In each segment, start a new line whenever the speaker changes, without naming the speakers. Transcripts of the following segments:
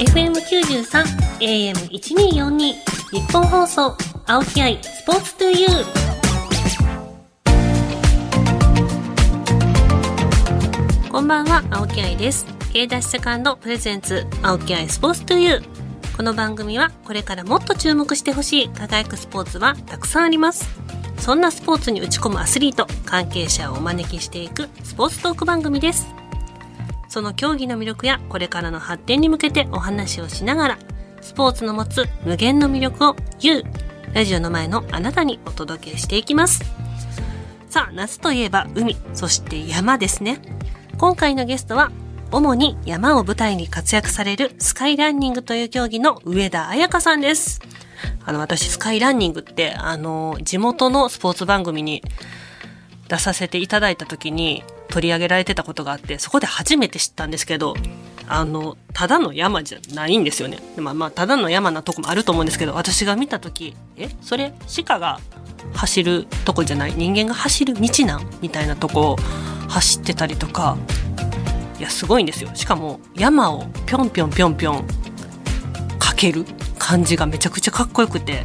FM93 AM1242 日本放送青木愛スポーツトゥユー。こんばんは青木愛です。K ダッシュセカンドプレゼンツ青木愛スポーツトゥユー。この番組はこれからもっと注目してほしい輝くスポーツはたくさんあります。そんなスポーツに打ち込むアスリート関係者をお招きしていくスポーツトーク番組です。その競技の魅力やこれからの発展に向けてお話をしながら、スポーツの持つ無限の魅力を You、ラジオの前のあなたにお届けしていきます。さあ、夏といえば海、そして山ですね。今回のゲストは、主に山を舞台に活躍されるスカイランニングという競技の上田彩香さんです。あの、私、スカイランニングって、あの、地元のスポーツ番組に出させていただいた時に、取り上げられてたことがあって、そこで初めて知ったんですけど、あの、ただの山じゃないんですよね。まあまあ、ただの山なとこもあると思うんですけど、私が見た時、え、それ、鹿が走るとこじゃない？人間が走る道なん？みたいなとこを走ってたりとか、いや、すごいんですよ。しかも、山をぴょんぴょんぴょんぴょんかける感じがめちゃくちゃかっこよくて、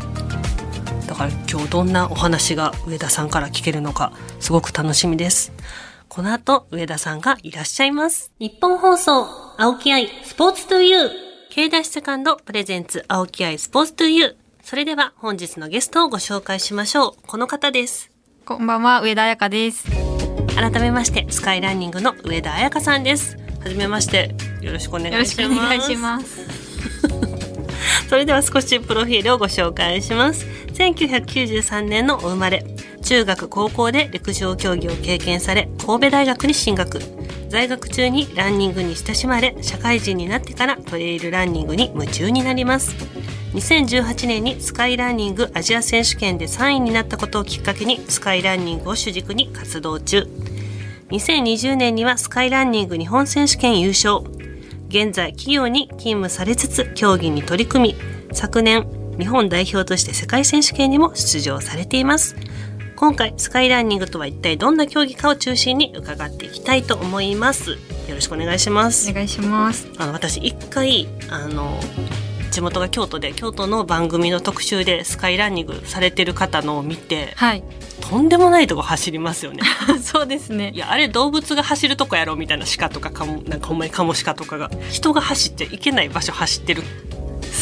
だから今日どんなお話が上田さんから聞けるのか、すごく楽しみです。この後、上田さんがいらっしゃいます。日本放送、青木愛、スポーツトゥユー。K ダッシュセカンド、プレゼンツ、青木愛、スポーツトゥユー。それでは、本日のゲストをご紹介しましょう。この方です。
こんばんは、上田彩香です。
改めまして、スカイランニングの上田彩香さんです。はじめまして、よろしくお願いします。よろしくお願いします。それでは少しプロフィールをご紹介します。1993年のお生まれ。中学高校で陸上競技を経験され神戸大学に進学在学中にランニングに親しまれ社会人になってからトレイルランニングに夢中になります2018年にスカイランニングアジア選手権で3位になったことをきっかけにスカイランニングを主軸に活動中2020年にはスカイランニング日本選手権優勝現在企業に勤務されつつ競技に取り組み昨年日本代表として世界選手権にも出場されています。今回スカイランニングとは一体どんな競技かを中心に伺っていきたいと思います。よろしくお願いします。
お願いします。
あの私一回あの地元が京都で京都の番組の特集でスカイランニングされてる方のを見て、はい、とんでもないとこ走りますよね。
そうですね。
いやあれ動物が走るとこやろみたいな鹿とかかもなんかほんまにカモシカとかが。人が走っていけない場所走ってる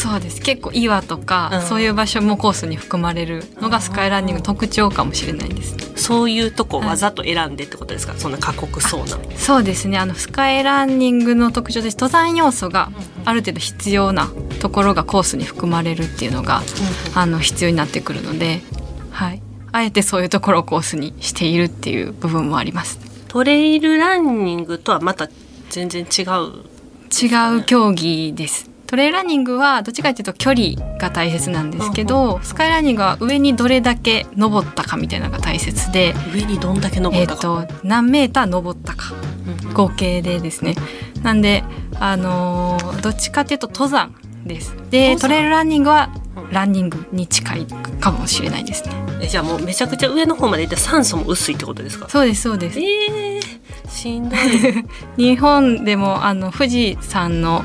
そうです。結構岩とか、うん、そういう場所もコースに含まれるのがスカイランニング特徴かもしれないです、
そういうとこわざと選んでってことですか、はい、そんな過酷そうな。
そうですね。あのスカイランニングの特徴で登山要素がある程度必要なところがコースに含まれるっていうのが、うん、あの必要になってくるので、はい、あえてそういうところをコースにしているっていう部分もあります。
トレイルランニングとはまた全然違う、
違う競技ですトレイランニングはどっちかというと距離が大切なんですけど、スカイランニングは上にどれだけ登ったかみたいなのが大切で
上にどんだけ登った
か、えーと、何メーター登ったか、合計でですね。なんで、あのー、どっちかというと登山です。でトレイルランニングはランニングに近いかもしれないですね。
えじゃあもうめちゃくちゃ上の方まで行って酸素も薄いってことですか？
そうですそうです。
えー、しんどい。
日本でもあの富士山の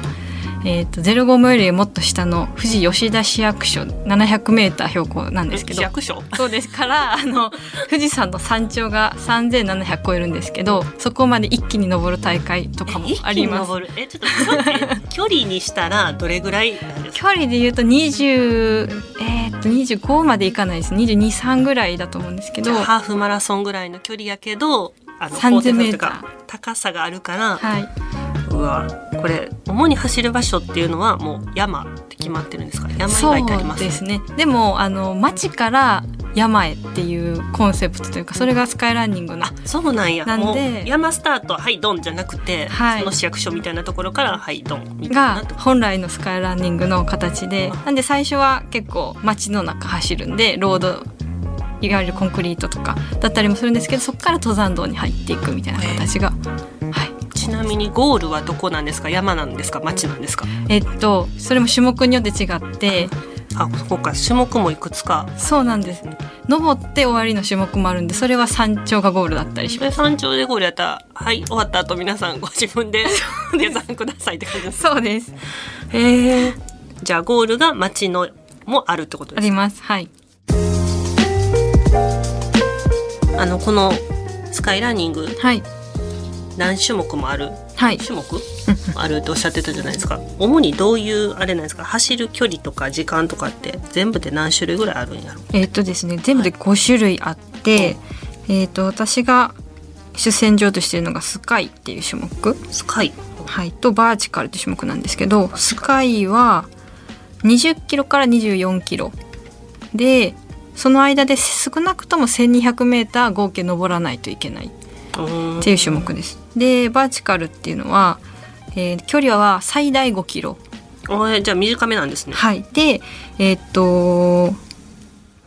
えーと、ゼロゴムよりもっと下の富士吉田市役所700メーター標高なんですけど。
市役所？
そうです。から あの富士山の山頂が3700超えるんですけどそこまで一気に登る大会とかもあります。
えちょっと 距離にしたらどれぐらい？
距離で言うと20えー、と25までいかないです。223ぐらいだと思うんですけど。
ハーフマラソンぐらいの距離やけど
あの3000メーター。
高さがあるから、はい、はこれ主に走る場所っていうのはもう山って決まってるんですか？山以外ってあります？
ですね。でもあの町から山へっていうコンセプトというかそれがスカイランニングの
そうなんや。なんで山スタートはいドンじゃなくて、はい、その市役所みたいなところからはいドン
が本来のスカイランニングの形でなんで最初は結構街の中走るんでロードいわゆるコンクリートとかだったりもするんですけどそこから登山道に入っていくみたいな形が、はい
ちなみにゴールはどこなんですか？山なんですか？町なんですか？
えっとそれも種目によって違って。
あそこか種目もいくつか。
そうなんです登って終わりの種目もあるんでそれは山頂がゴールだったりします。
山頂でゴールやったらはい終わった後皆さんご自分で 下山くださいって感じです
そうです。
へえ。じゃあゴールが町のもあるってこと
あり
ですか？
ます。はい。
あのこのスカイランニング
はい
何種目もある？
はい。
種目？あるっておっしゃってたじゃないですか。主にどういうあれなんですか？走る距離とか時間とかって全部で何種類ぐらいあるんやろ？
えっ、とですね全部で5種類あって、えっ、と私が主戦場としているのがスカイっていう種目。
スカイ。
はい、とバーチカルって種目なんですけどスカイは20キロから24キロ。でその間で少なくとも1200メーター合計登らないといけないっ
うん。
ていう種目です。でバーチカルっていうのは、えー距離は最大5キロ。
じゃあ短めなんですね。
はい、でえーっと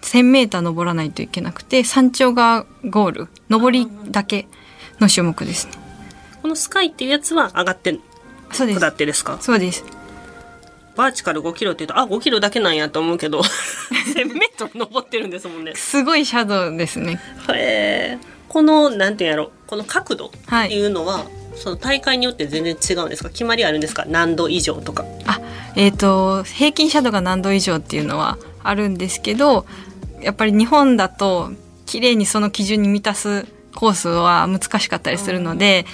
1000メーター登らないといけなくて山頂がゴール。登りだけの種目です。ね。
このスカイっていうやつは上がって
そうです。
下ってですか？
そうです。
バーチカル5キロって言うとあ5キロだけなんやと思うけど 1000メートル登ってるんですもんね。
すごいシャドウですね。
へえこのなんていうんやろこの角度
はい。
っていうのは、その大会によって全然違うんですか？決まりあるんですか？何度以上とか。
あえっ、と平均シャドウが何度以上っていうのはあるんですけどやっぱり日本だと綺麗にその基準に満たすコースは難しかったりするので、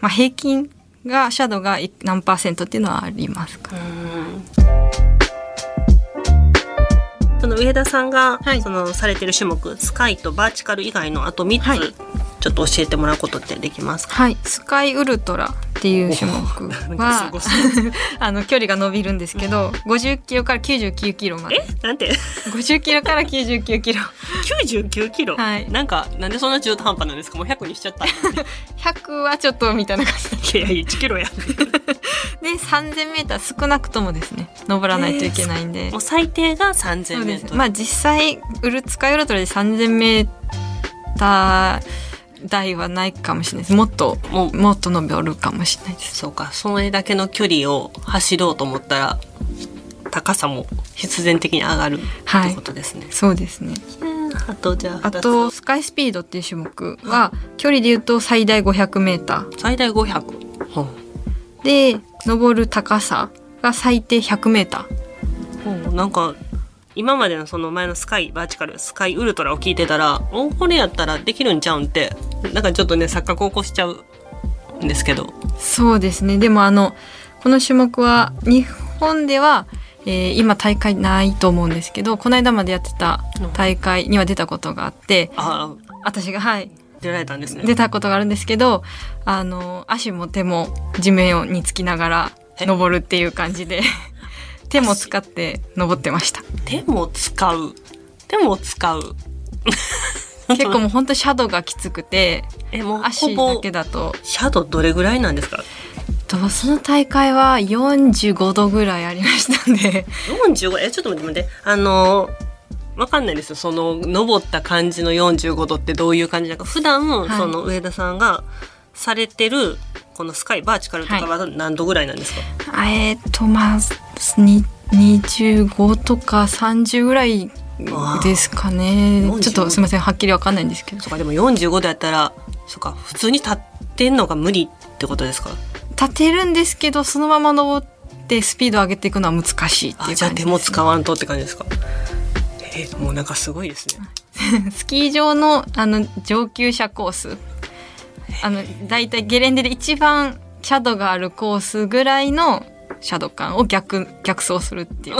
まあ、平均がシャドウがい何パーセントっていうのはありますか、
その上田さんが、
はい。
そのされてる種目スカイとバーチカル以外のあと3つ、
はい
ちょっと教えてもらうことってできますか？
はい。スカイウルトラっていう種目は あの距離が伸びるんですけど50キロから99キロまで。
え？なんて
？50キロから99キロ。
99キロ、
はい。
なんかなんでそんな中途半端なんですか？もう100にしちゃった。い
100はちょっとみたいな感じ
やいや1キロや。
で 3000m 少なくともですね登らないといけないんで、
もう最低が
そ
3000
う
メートル。
まあ実際ウル使いウルトラで 3000m 台はないかもしれないです。もっと
も
っと登るかもしれないです。
そうか。それだけの距離を走ろうと思ったら高さも必然的に上がるってことですね、
そうですね。
あとじゃあ
あとスカイスピードっていう種目は距離で言うと最大 500m
最大500、ほ
で登る高さが最低 100m
うほう。なんか今までのその前のスカイバーチカルスカイウルトラを聞いてたらおこれやったらできるんちゃうんってなんかちょっとね錯覚を起こしちゃうんですけど。
そうですね。でもあのこの種目は日本では、えー今大会ないと思うんですけどこの間までやってた大会には出たことがあって
ああ
私がはい。
出られたんですね。
出たことがあるんですけどあの足も手も地面につきながら
え？
登るっていう感じで 手も使って登ってました。
手も使う？手も使う？
結構もう本当シャドウがきつくて
えもうほ
足だ
ぼ
けだと。
シャドウどれぐらいなんですか？
とその大会は45度ぐらいありましたんで。
45えちょっと待って待って。あのわかんないですよ。その登った感じの45度ってどういう感じなのか。普段、
はい。
その上田さんがされてるこのスカイバーチカルとかは何度ぐらいなんですか、
えーっとまあに25とか30ぐらいですかね。ちょっとすみませんはっきりわかんないんですけど。
そうかでも45度やったらそうか普通に立ってんのが無理ってことですか？
立てるんですけどそのまま登ってスピード上げていくのは難しいっていう
あ
感じ
じゃあ手も使わんとって感じですか？えーもうなんかすごいですね。
スキー場のあの上級者コース。あのだいたいゲレンデで一番シャドウがあるコースぐらいのシャドウ感を逆逆走するっていう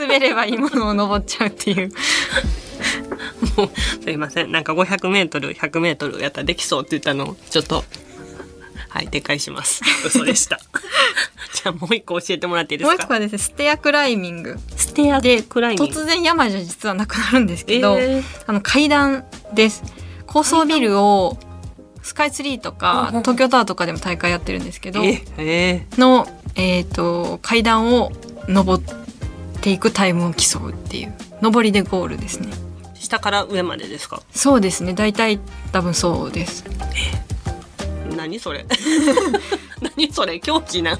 滑ればいいものを登っちゃうっていう。
もうすいません。なんか 500m100m やったらできそうって言ったのをちょっとはい撤回します。嘘でした。じゃあもう一個教えてもらっていいですか？
もう一個はですねステアクライミング。
ステアでクライミング。
突然山じゃ実はなくなるんですけど、
えー。
あの階段です。高層ビルをスカイツリーとか東京タワーとかでも大会やってるんですけど
ええ
の、えー、と階段を登っていくタイムを競うっていう。上りでゴールですね。
下から上までですか？
そうですね。大体多分そうです。
何それ？何それ？競技な。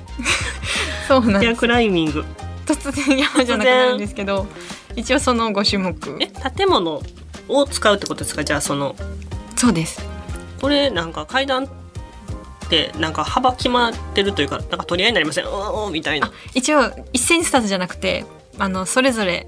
そうなんです。
クライミング。
突然山じゃなくなるんですけど一応その5種目。
え建物を使うってことですか？じゃあその。
そうです。
これなんか階段ってなんか幅決まってるというかなんか取り合いになりません？おーみたいな。
一応一斉にスタートじゃなくてあのそれぞれ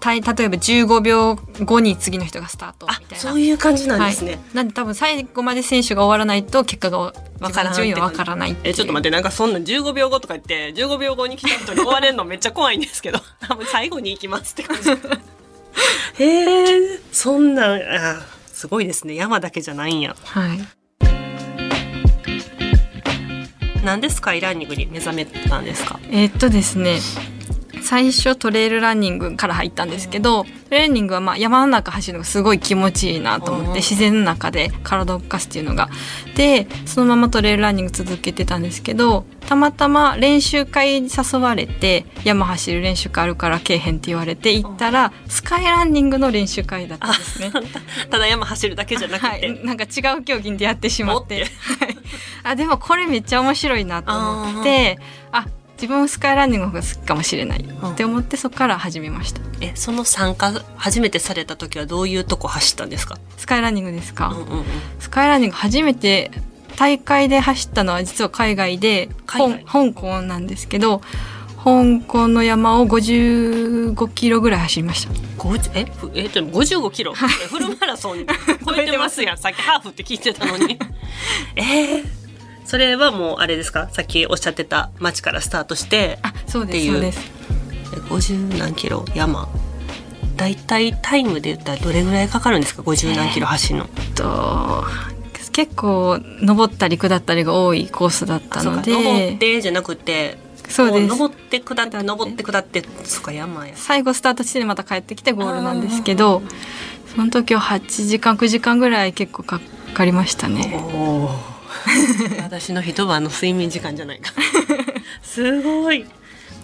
たい例えば15秒後に次の人がスタートみ
あ
たいな。
そういう感じなんですね、
はい、なんで多分最後まで選手が終わらないと結果がわから
ん
順位はわからない
えちょっと待ってなんかそんなん15秒後とか言って15秒後に来た人に追われるのめっちゃ怖いんですけど 多分最後に行きますって感じ。へえそんなんあすごいですね。山だけじゃないんや。
はい。
なんでスカイランニングに目覚めたんですか？
えーっとですね最初トレイルランニングから入ったんですけどトレーニングはまあ山の中走るのがすごい気持ちいいなと思っ
うん。
て自然の中で体を動かすっていうのが。でそのままトレイルランニング続けてたんですけどたまたま練習会に誘われて山走る練習会あるからけえへんって言われて行ったらスカイランニングの練習会だったんですね。
ただ山走るだけじゃなくて、
はい、なんか違う競技に出会ってしまって。
おっ
はい。あでもこれめっちゃ面白いなと思ってあ自分もスカイランニングの方が好きかもしれない。って思ってそこから始めました。
えその参加初めてされた時はどういうとこ走ったんですか、
スカイランニングですか、
うんうんうん、
スカイランニング初めて大会で走ったのは実は海外で香港なんですけど香港の山を55キロぐらい走りました。
50えふえでも55キロ、えフルマラソン超えてますやん。さっきハーフって聞いてたのに。えー、それはもうあれですか？さっきおっしゃってた町からスタートして
あそうですそうです。
え50何キロ山。だいたいタイムで言ったらどれぐらいかかるんですか？50何キロ走るの、
と結構登ったり下ったりが多いコースだったので。
登ってじゃなくて
そうです。
こ登って下って登って下ってそっか山や。
最後スタート地点でまた帰ってきてゴールなんですけどその時は8時間9時間ぐらい結構かかりましたね。
おー 私の一晩の睡眠時間じゃないか。すごい。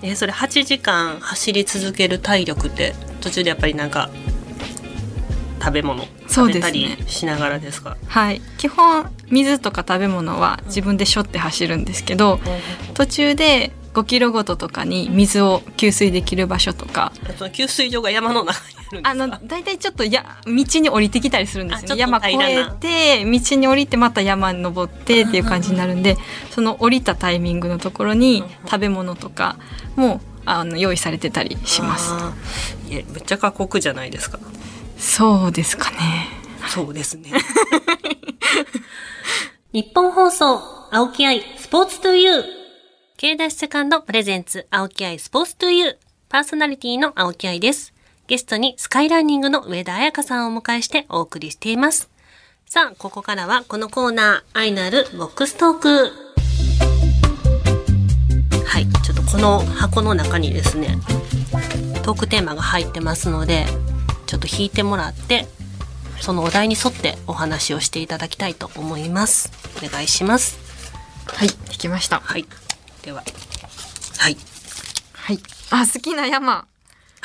えそれ8時間走り続ける体力って途中でやっぱりなんか食べ物食べたり
ね
しながらですか？
はい。基本水とか食べ物は自分でしょって走るんですけど途中で5キロごととかに水を給水できる場所とか。
その給水所が山の中にあ
の大体ちょっとや道に降りてきたりするんですよね。山越えて道に降りてまた山に登ってっていう感じになるんで その降りたタイミングのところに食べ物とかもあの用意されてたりします。
いやめっちゃ過酷じゃないですか。
そうですかね。
そうですね。日本放送青木愛スポーツトゥユー。K ダッシュセカンドプレゼンツ青木愛スポーツトゥユー。パーソナリティの青木愛ですゲストにスカイランニングの上田彩香さんをお迎えしてお送りしています。さあここからはこのコーナー愛のあるボックストーク。はいちょっとこの箱の中にですねトークテーマが入ってますのでちょっと引いてもらってそのお題に沿ってお話をしていただきたいと思います。お願いします。
はい聞きました。
はいでは。はい。
はい。あ好きな山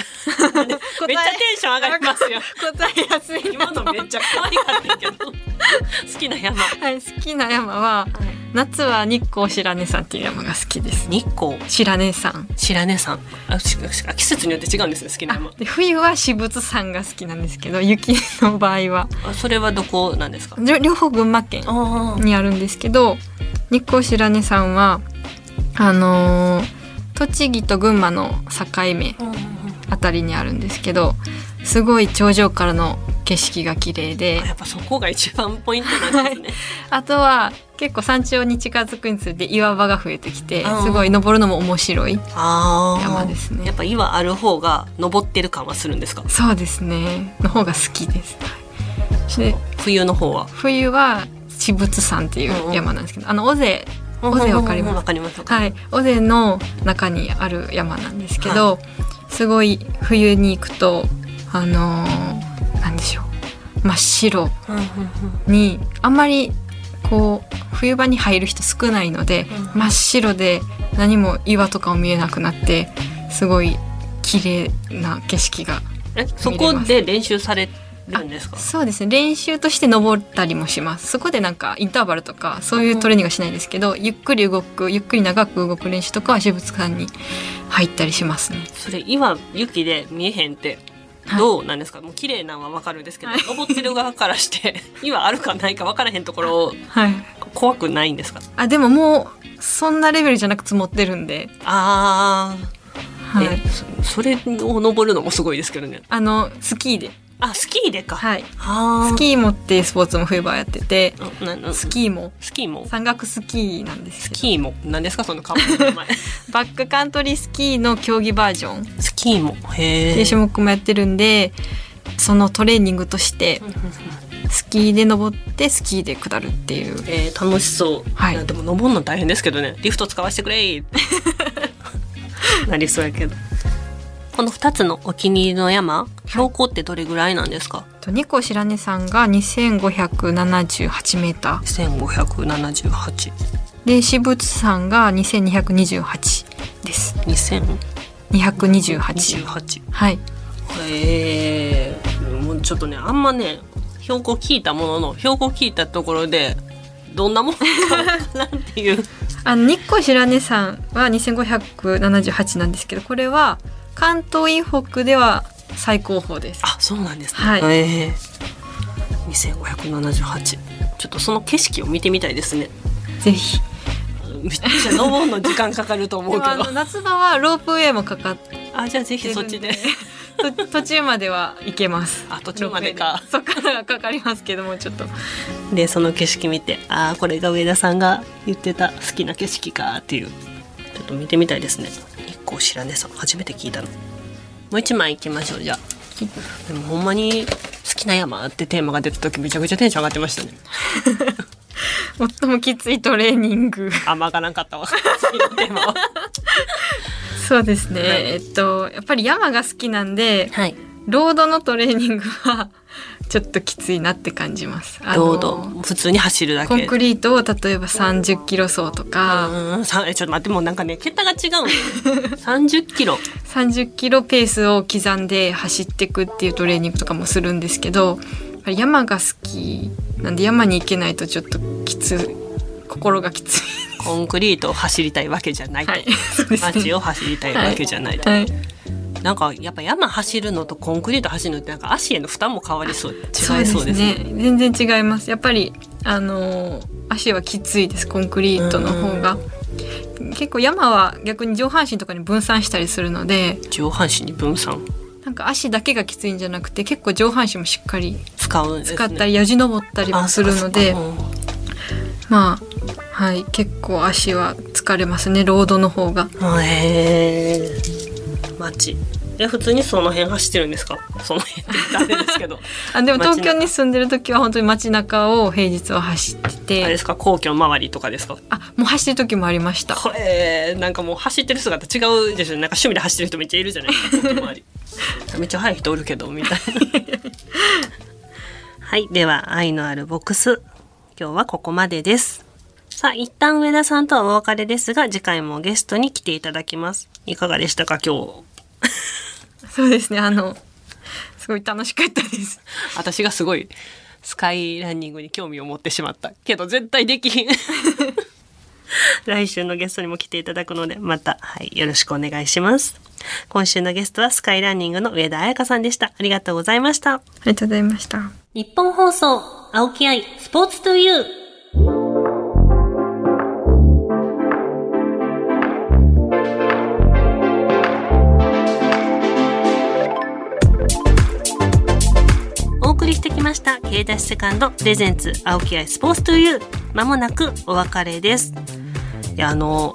めっちゃテンション上がりますよ。
答えやすいな
今のめっちゃ可愛かったけど好きな山。
はい好きな山は夏は日光白根山っていう山が好きです。
日光？
白根山。
白根山。あ季節によって違うんですね好きな山。
あで冬は私物山が好きなんですけど雪の場合は。
あそれはどこなんですか？
両方群馬県
あ
にあるんですけど日光白根山はあのー栃木と群馬の境目。あたりにあるんですけどすごい頂上からの景色が綺麗で。
やっぱそこが一番ポイントなんですね。
あとは結構山頂に近づくにつれて岩場が増えてきてすごい登るのも面白い山ですね。
やっぱ岩ある方が登ってる感はするんですか？
そうですね。の方が好きです。で
冬の方は？
冬は私物山っていう山なんですけど、あの尾瀬尾瀬わかります？はい。尾瀬の中にある山なんですけど、すごい冬に行くとあのーなんでしょう。真っ白。にあんまりこう冬場に入る人少ないので、
うん。
真っ白で何も岩とかも見えなくなってすごい綺麗な景色が
えそこで練習されるんですか？
そうですね。練習として登ったりもします。そこでなんかインターバルとかそういうトレーニングはしないですけど、ゆっくり動くゆっくり長く動く練習とかは私物館に入ったりしますね。
それ今雪で見えへんってどうなんですか、もう綺麗なのは分かるんですけど、
はい。
登ってる側からして 今あるかないか分からへんところを
はい。
怖くないんですか？
あでももうそんなレベルじゃなく積もってるんで、
ああ、
はい、
えそそれを登るのもすごいですけどね。
あのスキーで
あスキーでか、
はい。
あ。
スキーモっていうスポーツも冬場やっててスキーモ
スキーも。
山岳スキーなんです
スキーも。何ですかそのカップの名前。
バックカントリースキーの競技バージョン。っ
スキーも。へえ。
ていう種目もやってるんでそのトレーニングとしてスキーで登ってスキーで下るっていう。
えー、楽しそう、
はい。
やでも登るの大変ですけどね。リフト使わせてくれ なりそうやけどこの2つのお気に入りの山標高ってどれぐらいなんですか、
とニコ白根さんが2578メーター。
1578
で私物さんが2228です。228
2028
はい。
へえもうちょっとねあんまね標高聞いたものの標高聞いたところでどんなもんかわからんっていう。
あの日光白根山は2578なんですけどこれは関東以北では最高峰です。
あそうなんですね。
はい。
へえ。2578ちょっとその景色を見てみたいですね。
ぜひ。
めっちゃ登るの時間かかると思うけど。
夏場はロープウェイもかかって
あじゃあぜひそっちで。
と途中までは行けます。
あ途中までか。
そっからがかかりますけどもちょっと。
でその景色見てああこれが上田さんが言ってた好きな景色かっていう。ちょっと見てみたいですね日光白根さん初めて聞いたの。もう一枚行きましょうじゃあ。でもほんまに好きな山ってテーマが出た時めちゃくちゃテンション上がってましたね。
最もきついトレーニング。
あんま上がらんかったわ。
そうですね、
はい。
えっとやっぱり山が好きなんで
はい。
ロードのトレーニングはちょっときついなって感じます。
ロード普通に走るだけ。
コンクリートを例えば30キロ走とか、
うんさえちょっと待ってもうなんかね桁が違うの。30キロ。
30キロペースを刻んで走っていくっていうトレーニングとかもするんですけど山が好きなんで山に行けないとちょっときつい心がきつい。
コンクリートを走りたいわけじゃないと、
はい。
街を走りたいわけじゃないと、
はい
なんかやっぱ山走るのとコンクリート走るのってなんか足への負担も変わりそう。違いそうです
ね。
ね。
全然違います。やっぱりあのー足はきついですコンクリートの方が。結構山は逆に上半身とかに分散したりするので。
上半身に分散？
なんか足だけがきついんじゃなくて結構上半身もしっかり
使。
使ったりやじ登ったりもするので。まあはい結構足は疲れますねロードの方が。
へえ街え普通にその辺走ってるんですか？その辺って言ったらあれですけど。
あでも東京に住んでる時は本当に街中を平日は走って
あれ
て
ですか？皇居周りとかですか？
あもう走ってる時もありました。
これなんかもう走ってる姿違うでしょなんか趣味で走ってる人めっちゃいるじゃないですか。皇居周り。めっちゃ速い人おるけどみたいな。はいでは愛のあるボックス。今日はここまでです。さあ一旦上田さんとはお別れですが次回もゲストに来ていただきます。いかがでしたか今日
そうですねあのすごい楽しかったです。
私がすごいスカイランニングに興味を持ってしまったけど絶対できひん。来週のゲストにも来ていただくのでまた、はい、よろしくお願いします。今週のゲストはスカイランニングの上田彩香さんでした。ありがとうございました。
ありがとうございました。
日本放送青木愛スポーツトゥユーました。K ダッシュセカンドプレゼンツ青木愛スポーツトゥユーまもなくお別れです。いやあの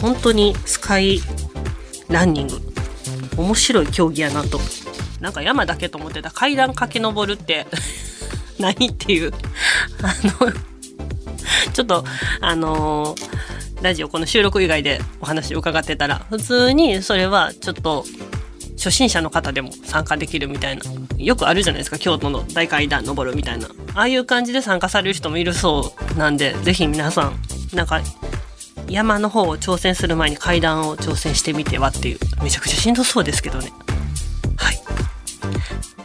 本当にスカイランニング面白い競技やなと。なんか山だけと思ってた。階段駆け上るって 何っていう。あのちょっとあのラジオこの収録以外でお話伺ってたら普通にそれはちょっと初心者の方でも参加できるみたいなよくあるじゃないですか京都の大階段登るみたいなああいう感じで参加される人もいるそうなんでぜひ皆さんなんか山の方を挑戦する前に階段を挑戦してみてはっていうめちゃくちゃしんどそうですけどねはい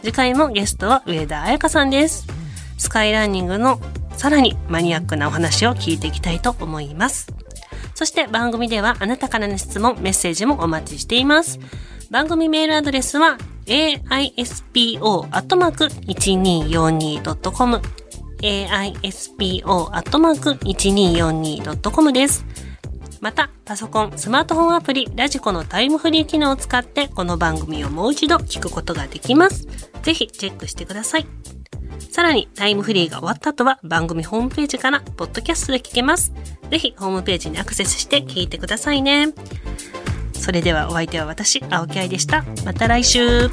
次回もゲストは上田彩香さんです。スカイランニングのさらにマニアックなお話を聞いていきたいと思います。そして番組ではあなたからの質問、メッセージもお待ちしています。番組メールアドレスは aispo.1242.com aispo.1242.com です。また、パソコン、スマートフォンアプリ、ラジコのタイムフリー機能を使って、この番組をもう一度聞くことができます。ぜひチェックしてください。さらに、タイムフリーが終わった後は、番組ホームページから、ポッドキャストで聞けます。ぜひ、ホームページにアクセスして聞いてくださいね。それではお相手は私、青木愛でした。また来週。